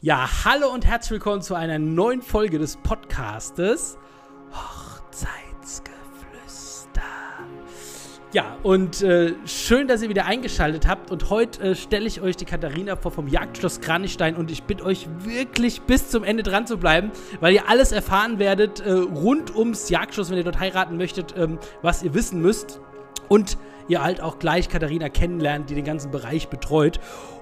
Ja, hallo und herzlich willkommen zu einer neuen Folge des Podcastes Hochzeitsgeflüster. Ja, und äh, schön, dass ihr wieder eingeschaltet habt. Und heute äh, stelle ich euch die Katharina vor vom Jagdschloss Kranichstein und ich bitte euch wirklich bis zum Ende dran zu bleiben, weil ihr alles erfahren werdet äh, rund ums Jagdschloss, wenn ihr dort heiraten möchtet, ähm, was ihr wissen müsst. Und ihr halt auch gleich Katharina kennenlernt, die den ganzen Bereich betreut.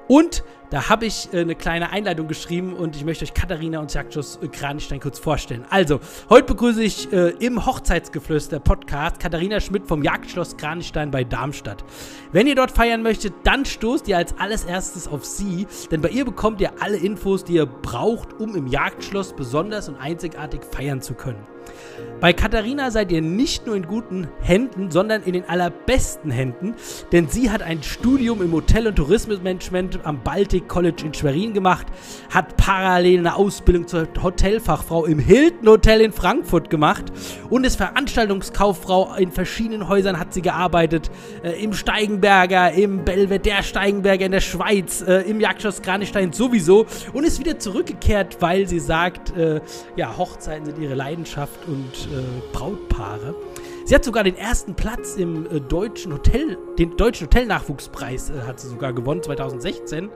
Und da habe ich äh, eine kleine Einleitung geschrieben und ich möchte euch Katharina und Jagdschloss äh, Kranichstein kurz vorstellen. Also, heute begrüße ich äh, im Hochzeitsgeflüster Podcast Katharina Schmidt vom Jagdschloss Kranichstein bei Darmstadt. Wenn ihr dort feiern möchtet, dann stoßt ihr als allererstes auf sie, denn bei ihr bekommt ihr alle Infos, die ihr braucht, um im Jagdschloss besonders und einzigartig feiern zu können. Bei Katharina seid ihr nicht nur in guten Händen, sondern in den allerbesten Händen, denn sie hat ein Studium im Hotel- und Tourismusmanagement am Baltic College in Schwerin gemacht, hat parallel eine Ausbildung zur Hotelfachfrau im Hilton Hotel in Frankfurt gemacht und ist Veranstaltungskauffrau in verschiedenen Häusern hat sie gearbeitet, äh, im Steigenberger, im Belvedere Steigenberger in der Schweiz, äh, im Jagdschloss Kranichstein sowieso und ist wieder zurückgekehrt, weil sie sagt, äh, ja, Hochzeiten sind ihre Leidenschaft und äh, Brautpaare. Sie hat sogar den ersten Platz im äh, deutschen Hotel, den deutschen Hotelnachwuchspreis äh, hat sie sogar gewonnen 2016.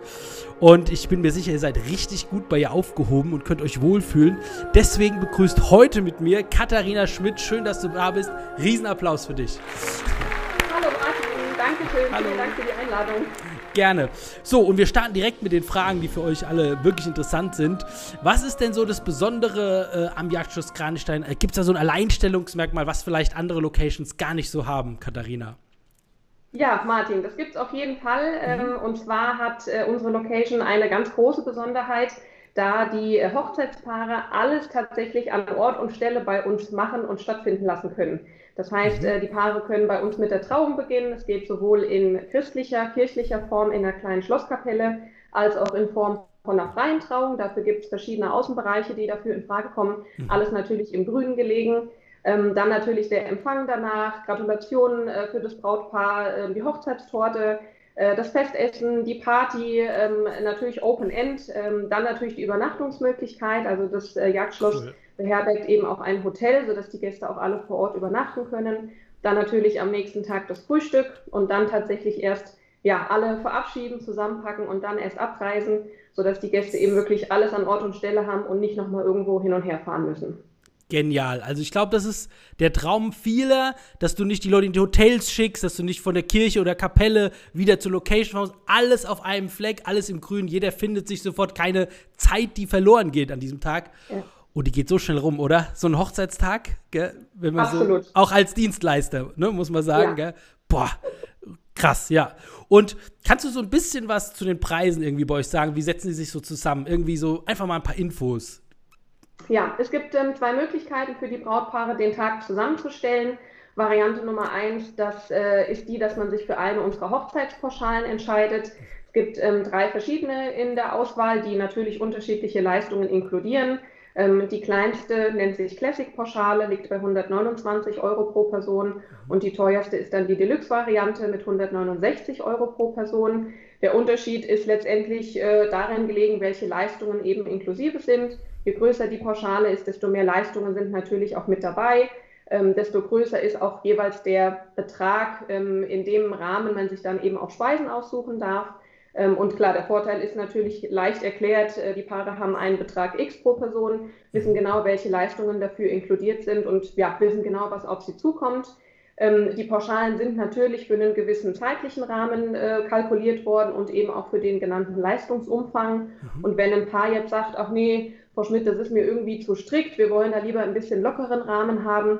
Und ich bin mir sicher, ihr seid richtig gut bei ihr aufgehoben und könnt euch wohlfühlen. Deswegen begrüßt heute mit mir Katharina Schmidt. Schön, dass du da bist. Riesenapplaus für dich. Hallo Martin, danke schön. Hallo. Vielen Dank für die Einladung. Gerne. So, und wir starten direkt mit den Fragen, die für euch alle wirklich interessant sind. Was ist denn so das Besondere äh, am Jagdschloss Kranichstein? Äh, Gibt es da so ein Alleinstellungsmerkmal, was vielleicht andere Locations gar nicht so haben, Katharina? Ja, Martin, das gibt es auf jeden Fall. Mhm. Ähm, und zwar hat äh, unsere Location eine ganz große Besonderheit, da die äh, Hochzeitspaare alles tatsächlich an Ort und Stelle bei uns machen und stattfinden lassen können. Das heißt, mhm. äh, die Paare können bei uns mit der Trauung beginnen. Es geht sowohl in christlicher, kirchlicher Form in einer kleinen Schlosskapelle als auch in Form von einer freien Trauung. Dafür gibt es verschiedene Außenbereiche, die dafür in Frage kommen. Mhm. Alles natürlich im Grünen gelegen. Ähm, dann natürlich der Empfang danach, Gratulationen äh, für das Brautpaar, äh, die Hochzeitstorte, das Festessen, die Party, ähm, natürlich Open End, ähm, dann natürlich die Übernachtungsmöglichkeit, also das äh, Jagdschloss cool beherbergt eben auch ein Hotel, sodass die Gäste auch alle vor Ort übernachten können. Dann natürlich am nächsten Tag das Frühstück und dann tatsächlich erst ja, alle verabschieden, zusammenpacken und dann erst abreisen, sodass die Gäste eben wirklich alles an Ort und Stelle haben und nicht nochmal irgendwo hin und her fahren müssen. Genial. Also ich glaube, das ist der Traum vieler, dass du nicht die Leute in die Hotels schickst, dass du nicht von der Kirche oder Kapelle wieder zur Location fährst. Alles auf einem Fleck, alles im Grün. Jeder findet sich sofort keine Zeit, die verloren geht an diesem Tag. Ja. Und die geht so schnell rum, oder? So ein Hochzeitstag, gell? Wenn man Absolut. so, auch als Dienstleister, ne, muss man sagen, ja. gell? Boah, krass, ja. Und kannst du so ein bisschen was zu den Preisen irgendwie bei euch sagen? Wie setzen die sich so zusammen? Irgendwie so einfach mal ein paar Infos. Ja, es gibt ähm, zwei Möglichkeiten für die Brautpaare, den Tag zusammenzustellen. Variante Nummer eins, das äh, ist die, dass man sich für eine unserer Hochzeitspauschalen entscheidet. Es gibt ähm, drei verschiedene in der Auswahl, die natürlich unterschiedliche Leistungen inkludieren. Ähm, die kleinste nennt sich Classic-Pauschale, liegt bei 129 Euro pro Person und die teuerste ist dann die Deluxe-Variante mit 169 Euro pro Person. Der Unterschied ist letztendlich äh, darin gelegen, welche Leistungen eben inklusive sind. Je größer die Pauschale ist, desto mehr Leistungen sind natürlich auch mit dabei. Ähm, desto größer ist auch jeweils der Betrag, ähm, in dem Rahmen man sich dann eben auch Speisen aussuchen darf. Ähm, und klar, der Vorteil ist natürlich leicht erklärt, äh, die Paare haben einen Betrag X pro Person, wissen genau, welche Leistungen dafür inkludiert sind und ja, wissen genau, was auf sie zukommt. Ähm, die Pauschalen sind natürlich für einen gewissen zeitlichen Rahmen äh, kalkuliert worden und eben auch für den genannten Leistungsumfang. Mhm. Und wenn ein Paar jetzt sagt, ach nee, Frau Schmidt, das ist mir irgendwie zu strikt, wir wollen da lieber ein bisschen lockeren Rahmen haben,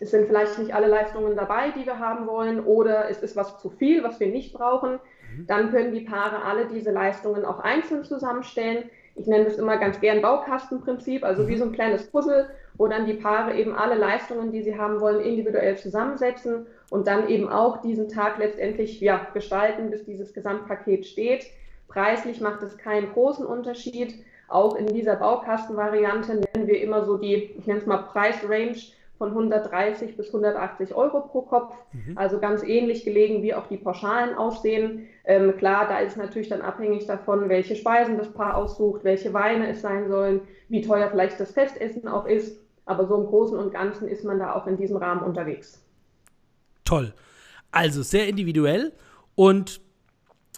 es sind vielleicht nicht alle Leistungen dabei, die wir haben wollen, oder es ist was zu viel, was wir nicht brauchen, Mhm. Dann können die Paare alle diese Leistungen auch einzeln zusammenstellen. Ich nenne das immer ganz gern Baukastenprinzip, also wie mhm. so ein kleines Puzzle, wo dann die Paare eben alle Leistungen, die sie haben wollen, individuell zusammensetzen und dann eben auch diesen Tag letztendlich ja, gestalten, bis dieses Gesamtpaket steht. Preislich macht es keinen großen Unterschied. Auch in dieser Baukastenvariante nennen wir immer so die, ich nenne es mal Preisrange von 130 bis 180 Euro pro Kopf. Mhm. Also ganz ähnlich gelegen, wie auch die Pauschalen aussehen. Ähm, klar, da ist natürlich dann abhängig davon, welche Speisen das Paar aussucht, welche Weine es sein sollen, wie teuer vielleicht das Festessen auch ist. Aber so im Großen und Ganzen ist man da auch in diesem Rahmen unterwegs. Toll. Also sehr individuell. Und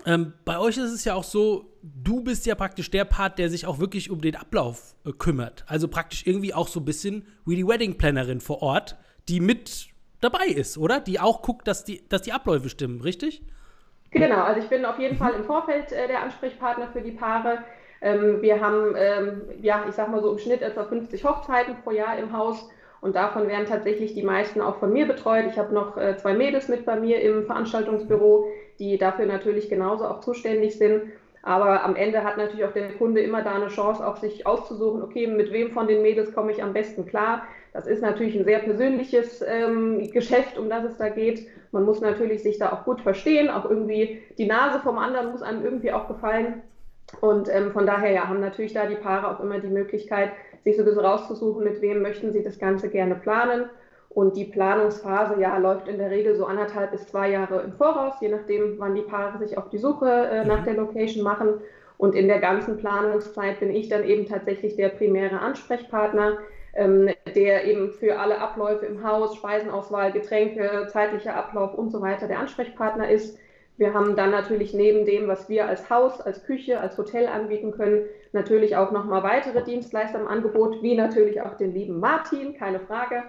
ähm, bei euch ist es ja auch so, du bist ja praktisch der Part, der sich auch wirklich um den Ablauf äh, kümmert. Also praktisch irgendwie auch so ein bisschen wie die Wedding Plannerin vor Ort, die mit dabei ist, oder? Die auch guckt, dass die, dass die Abläufe stimmen, richtig? Genau, also ich bin auf jeden Fall im Vorfeld äh, der Ansprechpartner für die Paare. Ähm, wir haben, ähm, ja, ich sag mal so im Schnitt etwa 50 Hochzeiten pro Jahr im Haus und davon werden tatsächlich die meisten auch von mir betreut. Ich habe noch äh, zwei Mädels mit bei mir im Veranstaltungsbüro, die dafür natürlich genauso auch zuständig sind. Aber am Ende hat natürlich auch der Kunde immer da eine Chance, auch sich auszusuchen, okay, mit wem von den Mädels komme ich am besten klar. Das ist natürlich ein sehr persönliches ähm, Geschäft, um das es da geht. Man muss natürlich sich da auch gut verstehen, auch irgendwie die Nase vom anderen muss einem irgendwie auch gefallen. Und ähm, von daher ja, haben natürlich da die Paare auch immer die Möglichkeit, sich so ein bisschen rauszusuchen, mit wem möchten sie das Ganze gerne planen. Und die Planungsphase ja, läuft in der Regel so anderthalb bis zwei Jahre im Voraus, je nachdem, wann die Paare sich auf die Suche äh, nach mhm. der Location machen. Und in der ganzen Planungszeit bin ich dann eben tatsächlich der primäre Ansprechpartner, ähm, der eben für alle Abläufe im Haus, Speisenauswahl, Getränke, zeitlicher Ablauf und so weiter der Ansprechpartner ist. Wir haben dann natürlich neben dem, was wir als Haus, als Küche, als Hotel anbieten können, natürlich auch nochmal weitere Dienstleister im Angebot, wie natürlich auch den lieben Martin, keine Frage,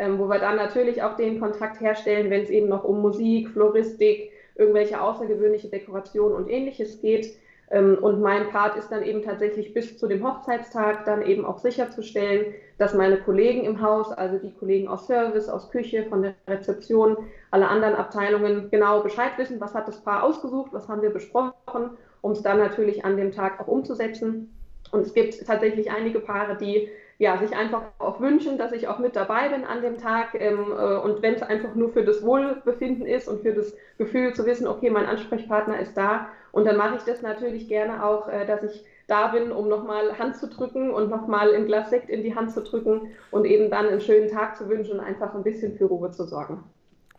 ähm, wo wir dann natürlich auch den Kontakt herstellen, wenn es eben noch um Musik, Floristik, irgendwelche außergewöhnliche Dekorationen und ähnliches geht. Ähm, und mein Part ist dann eben tatsächlich bis zu dem Hochzeitstag dann eben auch sicherzustellen, dass meine Kollegen im Haus, also die Kollegen aus Service, aus Küche, von der Rezeption, alle anderen Abteilungen genau Bescheid wissen, was hat das Paar ausgesucht, was haben wir besprochen, um es dann natürlich an dem Tag auch umzusetzen. Und es gibt tatsächlich einige Paare, die ja, sich einfach auch wünschen, dass ich auch mit dabei bin an dem Tag. Ähm, äh, und wenn es einfach nur für das Wohlbefinden ist und für das Gefühl zu wissen, okay, mein Ansprechpartner ist da. Und dann mache ich das natürlich gerne auch, äh, dass ich da bin, um nochmal Hand zu drücken und nochmal ein Glas Sekt in die Hand zu drücken und eben dann einen schönen Tag zu wünschen und einfach ein bisschen für Ruhe zu sorgen.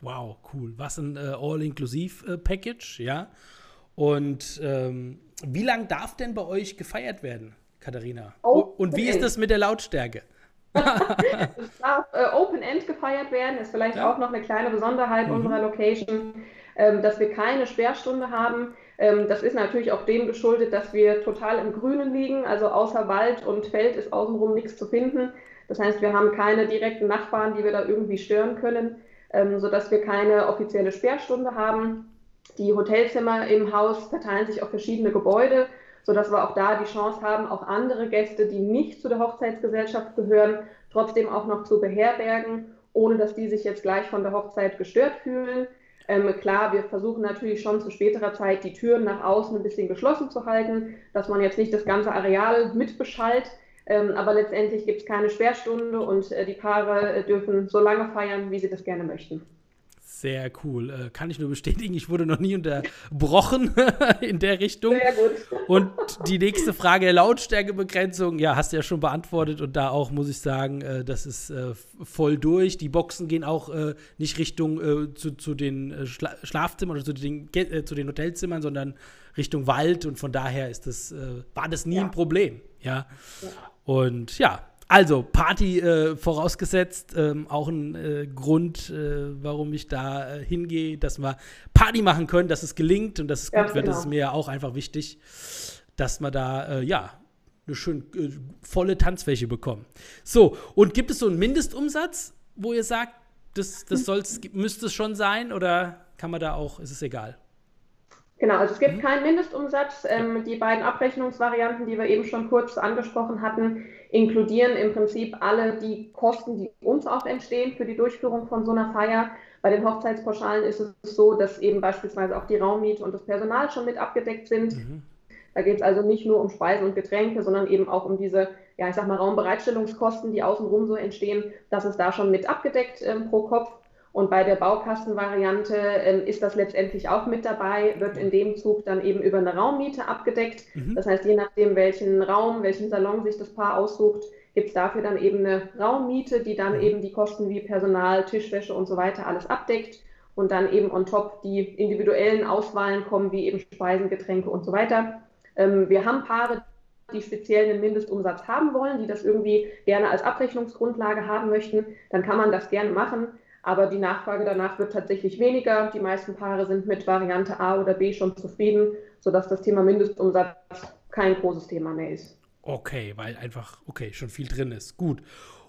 Wow, cool. Was ein äh, All-Inklusiv-Package, ja. Und ähm, wie lange darf denn bei euch gefeiert werden? Katharina. Oh, und wie ist das mit der Lautstärke? es darf äh, Open End gefeiert werden, ist vielleicht ja. auch noch eine kleine Besonderheit mhm. unserer Location, ähm, dass wir keine Sperrstunde haben. Ähm, das ist natürlich auch dem geschuldet, dass wir total im Grünen liegen, also außer Wald und Feld ist außenrum nichts zu finden. Das heißt, wir haben keine direkten Nachbarn, die wir da irgendwie stören können, ähm, sodass wir keine offizielle Sperrstunde haben. Die Hotelzimmer im Haus verteilen sich auf verschiedene Gebäude sodass wir auch da die Chance haben, auch andere Gäste, die nicht zu der Hochzeitsgesellschaft gehören, trotzdem auch noch zu beherbergen, ohne dass die sich jetzt gleich von der Hochzeit gestört fühlen. Ähm, klar, wir versuchen natürlich schon zu späterer Zeit die Türen nach außen ein bisschen geschlossen zu halten, dass man jetzt nicht das ganze Areal mitbeschallt. Ähm, aber letztendlich gibt es keine Sperrstunde und äh, die Paare äh, dürfen so lange feiern, wie sie das gerne möchten. Sehr cool. Äh, kann ich nur bestätigen, ich wurde noch nie unterbrochen in der Richtung. Sehr gut. Und die nächste Frage der Lautstärkebegrenzung, ja, hast du ja schon beantwortet. Und da auch muss ich sagen, äh, das ist äh, voll durch. Die Boxen gehen auch nicht Richtung zu, zu, den Schla Schlafzimmern oder zu den, zu den Hotelzimmern, sondern Richtung Wald. Und von daher ist das, war das nie ja. ein Problem. Ja. ja. Und ja, also, Party äh, vorausgesetzt, ähm, auch ein äh, Grund, äh, warum ich da äh, hingehe, dass wir Party machen können, dass es gelingt und dass es gut ja, wird. Genau. Das ist mir ja auch einfach wichtig, dass wir da, äh, ja, eine schön äh, volle Tanzfläche bekommen. So, und gibt es so einen Mindestumsatz, wo ihr sagt, das, das soll's, müsste es schon sein oder kann man da auch, ist es egal? Genau, also es gibt mhm. keinen Mindestumsatz. Ähm, die beiden Abrechnungsvarianten, die wir eben schon kurz angesprochen hatten, inkludieren im Prinzip alle die Kosten, die uns auch entstehen für die Durchführung von so einer Feier. Bei den Hochzeitspauschalen ist es so, dass eben beispielsweise auch die Raummiete und das Personal schon mit abgedeckt sind. Mhm. Da geht es also nicht nur um Speisen und Getränke, sondern eben auch um diese, ja, ich sag mal, Raumbereitstellungskosten, die außenrum so entstehen. Das ist da schon mit abgedeckt ähm, pro Kopf. Und bei der Baukastenvariante ähm, ist das letztendlich auch mit dabei, wird in dem Zug dann eben über eine Raummiete abgedeckt. Mhm. Das heißt, je nachdem, welchen Raum, welchen Salon sich das Paar aussucht, gibt es dafür dann eben eine Raummiete, die dann eben die Kosten wie Personal, Tischwäsche und so weiter alles abdeckt und dann eben on top die individuellen Auswahlen kommen, wie eben Speisen, Getränke und so weiter. Ähm, wir haben Paare, die speziell einen Mindestumsatz haben wollen, die das irgendwie gerne als Abrechnungsgrundlage haben möchten, dann kann man das gerne machen. Aber die Nachfrage danach wird tatsächlich weniger. Die meisten Paare sind mit Variante A oder B schon zufrieden, sodass das Thema Mindestumsatz kein großes Thema mehr ist. Okay, weil einfach, okay, schon viel drin ist. Gut.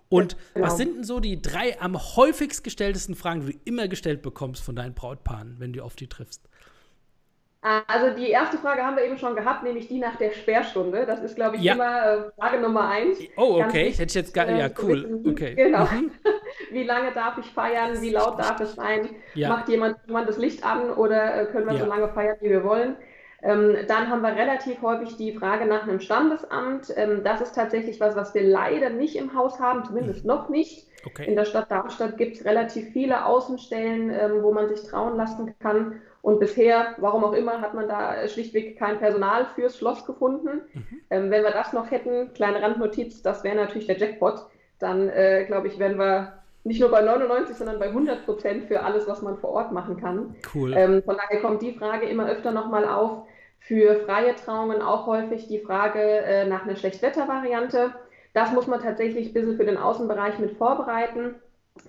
Und ja, genau. was sind denn so die drei am häufigst gestelltesten Fragen, die du immer gestellt bekommst von deinen Brautpaaren, wenn du auf die triffst? Also die erste Frage haben wir eben schon gehabt, nämlich die nach der Sperrstunde. Das ist, glaube ich, ja. immer äh, Frage Nummer eins. Oh, okay. Hätte ich jetzt gar äh, ja cool. Okay. Genau. Mhm. Wie lange darf ich feiern? Wie laut darf es sein? Ja. Macht jemand, jemand das Licht an oder äh, können wir ja. so lange feiern, wie wir wollen? Ähm, dann haben wir relativ häufig die Frage nach einem Standesamt. Ähm, das ist tatsächlich was, was wir leider nicht im Haus haben, zumindest mhm. noch nicht. Okay. In der Stadt Darmstadt gibt es relativ viele Außenstellen, ähm, wo man sich trauen lassen kann. Und bisher, warum auch immer, hat man da schlichtweg kein Personal fürs Schloss gefunden. Mhm. Ähm, wenn wir das noch hätten, kleine Randnotiz, das wäre natürlich der Jackpot. Dann, äh, glaube ich, wären wir nicht nur bei 99, sondern bei 100 Prozent für alles, was man vor Ort machen kann. Cool. Ähm, von daher kommt die Frage immer öfter nochmal auf. Für freie Trauungen auch häufig die Frage äh, nach einer Schlechtwettervariante. Das muss man tatsächlich ein bisschen für den Außenbereich mit vorbereiten.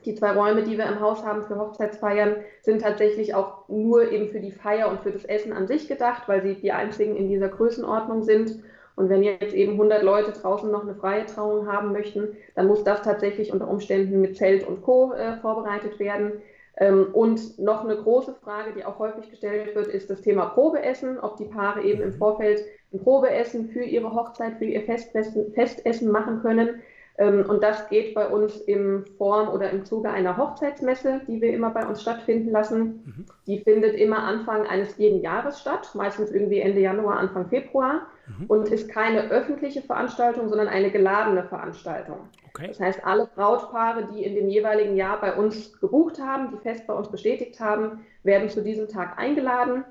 Die zwei Räume, die wir im Haus haben für Hochzeitsfeiern, sind tatsächlich auch nur eben für die Feier und für das Essen an sich gedacht, weil sie die einzigen in dieser Größenordnung sind. Und wenn jetzt eben 100 Leute draußen noch eine freie Trauung haben möchten, dann muss das tatsächlich unter Umständen mit Zelt und Co. Äh, vorbereitet werden. Ähm, und noch eine große Frage, die auch häufig gestellt wird, ist das Thema Probeessen, ob die Paare eben im Vorfeld ein Probeessen für ihre Hochzeit, für ihr Festessen machen können. Ähm, und das geht bei uns in Form oder im Zuge einer Hochzeitsmesse, die wir immer bei uns stattfinden lassen. Mhm. Die findet immer Anfang eines jeden Jahres statt, meistens irgendwie Ende Januar, Anfang Februar mhm. und ist keine öffentliche Veranstaltung, sondern eine geladene Veranstaltung. Okay. Das heißt, alle Brautpaare, die in dem jeweiligen Jahr bei uns gebucht haben, die fest bei uns bestätigt haben, werden zu diesem Tag eingeladen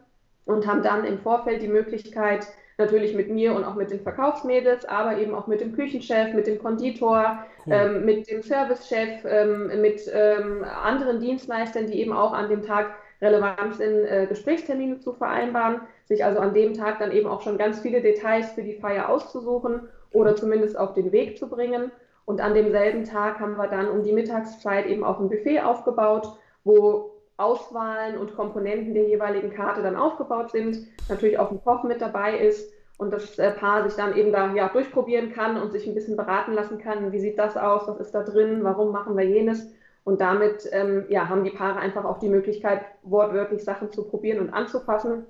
und haben dann im Vorfeld die Möglichkeit, natürlich mit mir und auch mit den Verkaufsmädels, aber eben auch mit dem Küchenchef, mit dem Konditor, cool. ähm, mit dem Servicechef, ähm, mit ähm, anderen Dienstleistern, die eben auch an dem Tag relevant sind, äh, Gesprächstermine zu vereinbaren, sich also an dem Tag dann eben auch schon ganz viele Details für die Feier auszusuchen oder zumindest auf den Weg zu bringen. Und an demselben Tag haben wir dann um die Mittagszeit eben auch ein Buffet aufgebaut, wo Auswahlen und Komponenten der jeweiligen Karte dann aufgebaut sind, natürlich auch ein Koch mit dabei ist und das äh, Paar sich dann eben da ja, durchprobieren kann und sich ein bisschen beraten lassen kann, wie sieht das aus, was ist da drin, warum machen wir jenes. Und damit ähm, ja, haben die Paare einfach auch die Möglichkeit, wortwörtlich Sachen zu probieren und anzufassen.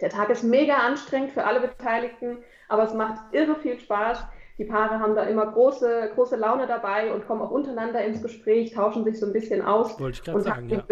Der Tag ist mega anstrengend für alle Beteiligten, aber es macht irre viel Spaß die Paare haben da immer große, große Laune dabei und kommen auch untereinander ins Gespräch, tauschen sich so ein bisschen aus. Wollte ich gerade sagen, ja.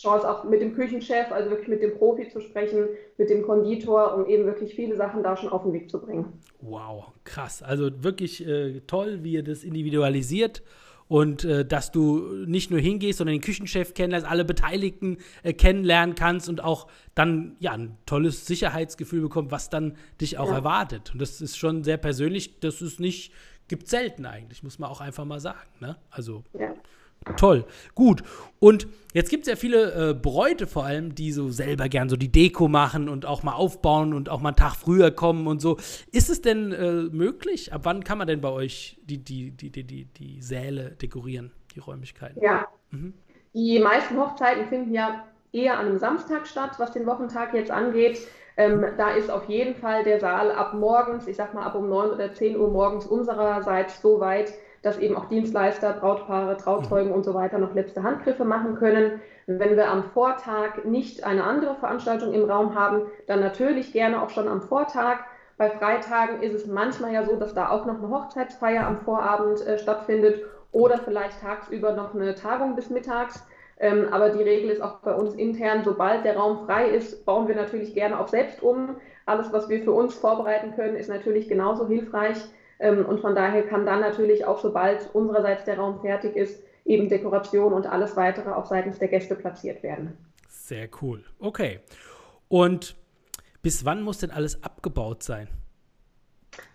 Chance auch mit dem Küchenchef, also wirklich mit dem Profi zu sprechen, mit dem Konditor, um eben wirklich viele Sachen da schon auf den Weg zu bringen. Wow, krass. Also wirklich äh, toll, wie ihr das individualisiert und äh, dass du nicht nur hingehst, sondern den Küchenchef kennenlernst, alle Beteiligten äh, kennenlernen kannst und auch dann ja ein tolles Sicherheitsgefühl bekommst, was dann dich auch ja. erwartet. Und das ist schon sehr persönlich, das ist nicht, gibt selten eigentlich, muss man auch einfach mal sagen. Ne? Also ja. Toll, gut. Und jetzt gibt es ja viele äh, Bräute vor allem, die so selber gern so die Deko machen und auch mal aufbauen und auch mal einen Tag früher kommen und so. Ist es denn äh, möglich? Ab wann kann man denn bei euch die, die, die, die, die, die Säle dekorieren, die Räumlichkeiten? Ja. Mhm. Die meisten Hochzeiten finden ja eher an einem Samstag statt, was den Wochentag jetzt angeht. Ähm, da ist auf jeden Fall der Saal ab morgens, ich sag mal ab um 9 oder 10 Uhr morgens unsererseits so weit, dass eben auch Dienstleister, Brautpaare, Trauzeugen und so weiter noch letzte Handgriffe machen können. Wenn wir am Vortag nicht eine andere Veranstaltung im Raum haben, dann natürlich gerne auch schon am Vortag. Bei Freitagen ist es manchmal ja so, dass da auch noch eine Hochzeitsfeier am Vorabend äh, stattfindet oder vielleicht tagsüber noch eine Tagung bis mittags. Ähm, aber die Regel ist auch bei uns intern, sobald der Raum frei ist, bauen wir natürlich gerne auch selbst um. Alles, was wir für uns vorbereiten können, ist natürlich genauso hilfreich. Ähm, und von daher kann dann natürlich auch, sobald unsererseits der Raum fertig ist, eben Dekoration und alles weitere auch seitens der Gäste platziert werden. Sehr cool. Okay. Und bis wann muss denn alles abgebaut sein?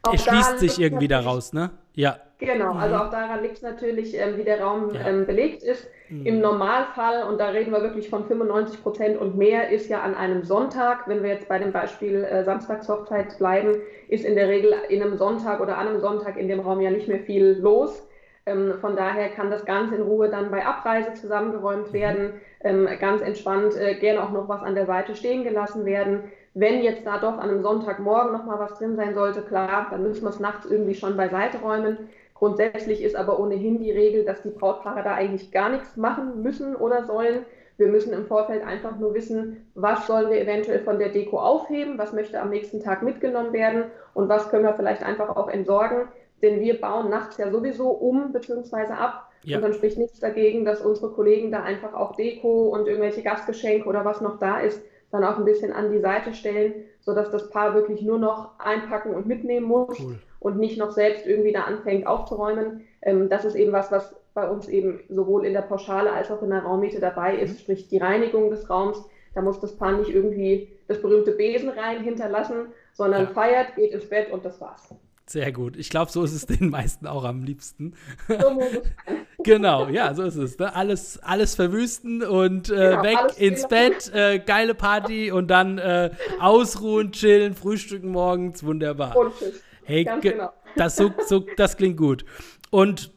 Auch er schließt sich irgendwie daraus, ne? Ja. Genau, also mhm. auch daran liegt es natürlich, ähm, wie der Raum ja. ähm, belegt ist. Mhm. Im Normalfall, und da reden wir wirklich von 95 Prozent und mehr, ist ja an einem Sonntag, wenn wir jetzt bei dem Beispiel äh, Samstagshochzeit bleiben, ist in der Regel in einem Sonntag oder an einem Sonntag in dem Raum ja nicht mehr viel los. Ähm, von daher kann das ganz in Ruhe dann bei Abreise zusammengeräumt mhm. werden, ähm, ganz entspannt äh, gerne auch noch was an der Seite stehen gelassen werden. Wenn jetzt da doch an einem Sonntagmorgen noch mal was drin sein sollte, klar, dann müssen wir es nachts irgendwie schon beiseite räumen. Grundsätzlich ist aber ohnehin die Regel, dass die Brautpaare da eigentlich gar nichts machen müssen oder sollen. Wir müssen im Vorfeld einfach nur wissen, was sollen wir eventuell von der Deko aufheben, was möchte am nächsten Tag mitgenommen werden und was können wir vielleicht einfach auch entsorgen. Denn wir bauen nachts ja sowieso um bzw. ab. Ja. Und dann spricht nichts dagegen, dass unsere Kollegen da einfach auch Deko und irgendwelche Gastgeschenke oder was noch da ist, dann auch ein bisschen an die Seite stellen, sodass das Paar wirklich nur noch einpacken und mitnehmen muss. Cool und nicht noch selbst irgendwie da anfängt aufzuräumen. Ähm, das ist eben was, was bei uns eben sowohl in der Pauschale als auch in der Raummiete dabei ist, mhm. sprich die Reinigung des Raums. Da muss das Paar nicht irgendwie das berühmte Besen rein hinterlassen, sondern ja. feiert, geht ins Bett und das war's. Sehr gut. Ich glaube, so ist es den meisten auch am liebsten. So genau, ja, so ist es. Ne? Alles, alles verwüsten und äh, genau, weg ins Bett, äh, geile Party und dann äh, ausruhen, chillen, frühstücken morgens, wunderbar. Und tschüss. Hey, genau. das, so, so, das klingt gut. Und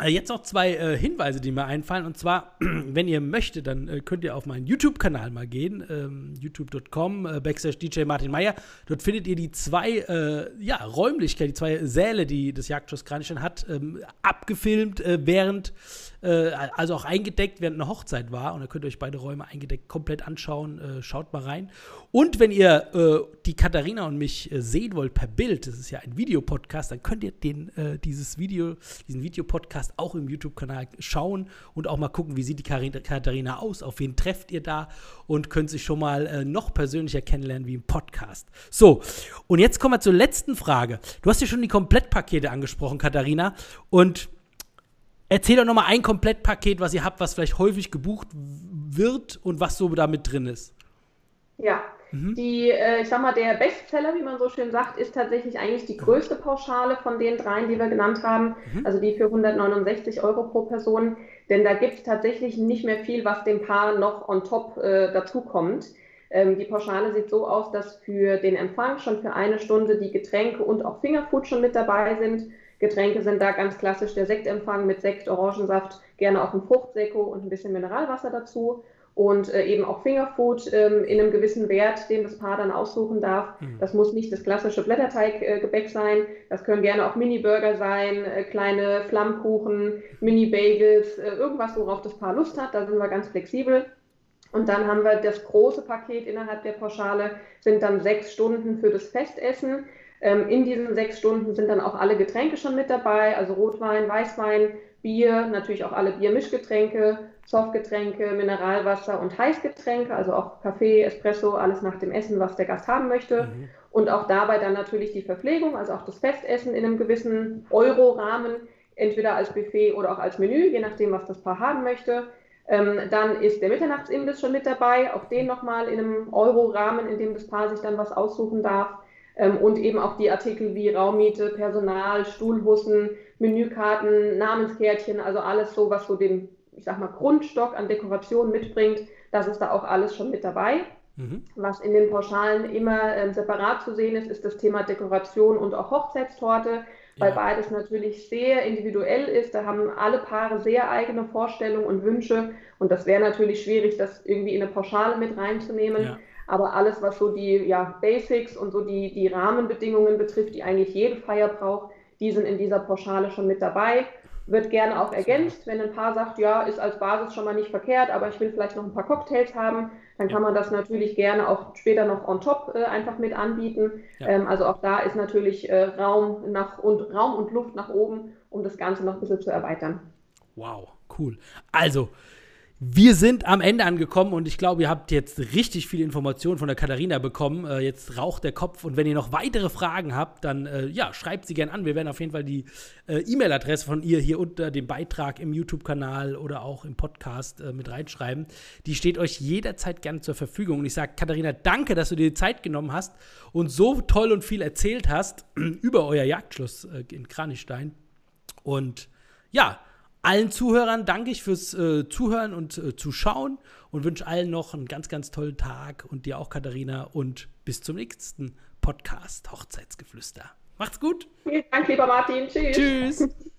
äh, Jetzt noch zwei äh, Hinweise, die mir einfallen. Und zwar, wenn ihr möchtet, dann äh, könnt ihr auf meinen YouTube-Kanal mal gehen, ähm, youtube.com, äh, backslash DJ Martin Meyer. Dort findet ihr die zwei äh, ja, Räumlichkeiten, die zwei Säle, die das Jagdschloss Kranichstein hat, ähm, abgefilmt, äh, während äh, also auch eingedeckt, während eine Hochzeit war. Und da könnt ihr euch beide Räume eingedeckt komplett anschauen. Äh, schaut mal rein. Und wenn ihr äh, die Katharina und mich äh, sehen wollt per Bild, das ist ja ein Videopodcast, dann könnt ihr den, äh, dieses Video, diesen Videopodcast auch im YouTube-Kanal schauen und auch mal gucken, wie sieht die Katharina aus, auf wen trefft ihr da und könnt sich schon mal noch persönlicher kennenlernen wie im Podcast. So, und jetzt kommen wir zur letzten Frage. Du hast ja schon die Komplettpakete angesprochen, Katharina. Und Erzähl doch nochmal ein Komplettpaket, was ihr habt, was vielleicht häufig gebucht wird und was so damit drin ist. Ja, mhm. die, äh, ich sag mal, der Bestseller, wie man so schön sagt, ist tatsächlich eigentlich die größte Pauschale von den dreien, die wir genannt haben, mhm. also die für 169 Euro pro Person. Denn da gibt es tatsächlich nicht mehr viel, was dem Paar noch on top äh, dazukommt. Ähm, die Pauschale sieht so aus, dass für den Empfang schon für eine Stunde die Getränke und auch Fingerfood schon mit dabei sind. Getränke sind da ganz klassisch der Sektempfang mit Sekt, Orangensaft, gerne auch ein Fruchtsekko und ein bisschen Mineralwasser dazu. Und äh, eben auch Fingerfood ähm, in einem gewissen Wert, den das Paar dann aussuchen darf. Mhm. Das muss nicht das klassische Blätterteiggebäck äh, sein. Das können gerne auch Mini-Burger sein, äh, kleine Flammkuchen, Mini-Bagels, äh, irgendwas, worauf das Paar Lust hat. Da sind wir ganz flexibel. Und dann haben wir das große Paket innerhalb der Pauschale, sind dann sechs Stunden für das Festessen. Ähm, in diesen sechs Stunden sind dann auch alle Getränke schon mit dabei, also Rotwein, Weißwein, Bier, natürlich auch alle Biermischgetränke, Softgetränke, Mineralwasser und Heißgetränke, also auch Kaffee, Espresso, alles nach dem Essen, was der Gast haben möchte. Mhm. Und auch dabei dann natürlich die Verpflegung, also auch das Festessen in einem gewissen Euro-Rahmen, entweder als Buffet oder auch als Menü, je nachdem, was das Paar haben möchte. Ähm, dann ist der Mitternachtsimbiss schon mit dabei, auch den nochmal in einem Euro-Rahmen, in dem das Paar sich dann was aussuchen darf. Ähm, und eben auch die Artikel wie Raummiete, Personal, Stuhlhussen, Menükarten, Namenskärtchen, also alles so, was so den, ich sag mal, Grundstock an Dekoration mitbringt, das ist da auch alles schon mit dabei. Mhm. Was in den Pauschalen immer äh, separat zu sehen ist, ist das Thema Dekoration und auch Hochzeitstorte, weil ja. beides natürlich sehr individuell ist. Da haben alle Paare sehr eigene Vorstellungen und Wünsche und das wäre natürlich schwierig, das irgendwie in eine Pauschale mit reinzunehmen. Ja. Aber alles, was so die ja, Basics und so die, die Rahmenbedingungen betrifft, die eigentlich jede Feier braucht, die sind in dieser Pauschale schon mit dabei. Wird gerne auch ergänzt, wenn ein Paar sagt, ja, ist als Basis schon mal nicht verkehrt, aber ich will vielleicht noch ein paar Cocktails haben, dann kann man das natürlich gerne auch später noch on top äh, einfach mit anbieten. Ja. Ähm, also auch da ist natürlich äh, Raum, nach, und, Raum und Luft nach oben, um das Ganze noch ein bisschen zu erweitern. Wow, cool. Also, wir sind am Ende angekommen und ich glaube, ihr habt jetzt richtig viele Informationen von der Katharina bekommen. Äh, jetzt raucht der Kopf und wenn ihr noch weitere Fragen habt, dann äh, ja, schreibt sie gerne an. Wir werden auf jeden Fall die äh, E-Mail-Adresse von ihr hier unter dem Beitrag im YouTube-Kanal oder auch im Podcast äh, mit reinschreiben. Die steht euch jederzeit gerne zur Verfügung. Und ich sage, Katharina, danke, dass du dir die Zeit genommen hast und so toll und viel erzählt hast über euer Jagdschloss äh, in Kranichstein. Und ja, allen Zuhörern danke ich fürs äh, Zuhören und äh, Zuschauen und wünsche allen noch einen ganz, ganz tollen Tag und dir auch, Katharina. Und bis zum nächsten Podcast Hochzeitsgeflüster. Macht's gut. Vielen Dank, lieber Martin. Tschüss. Tschüss.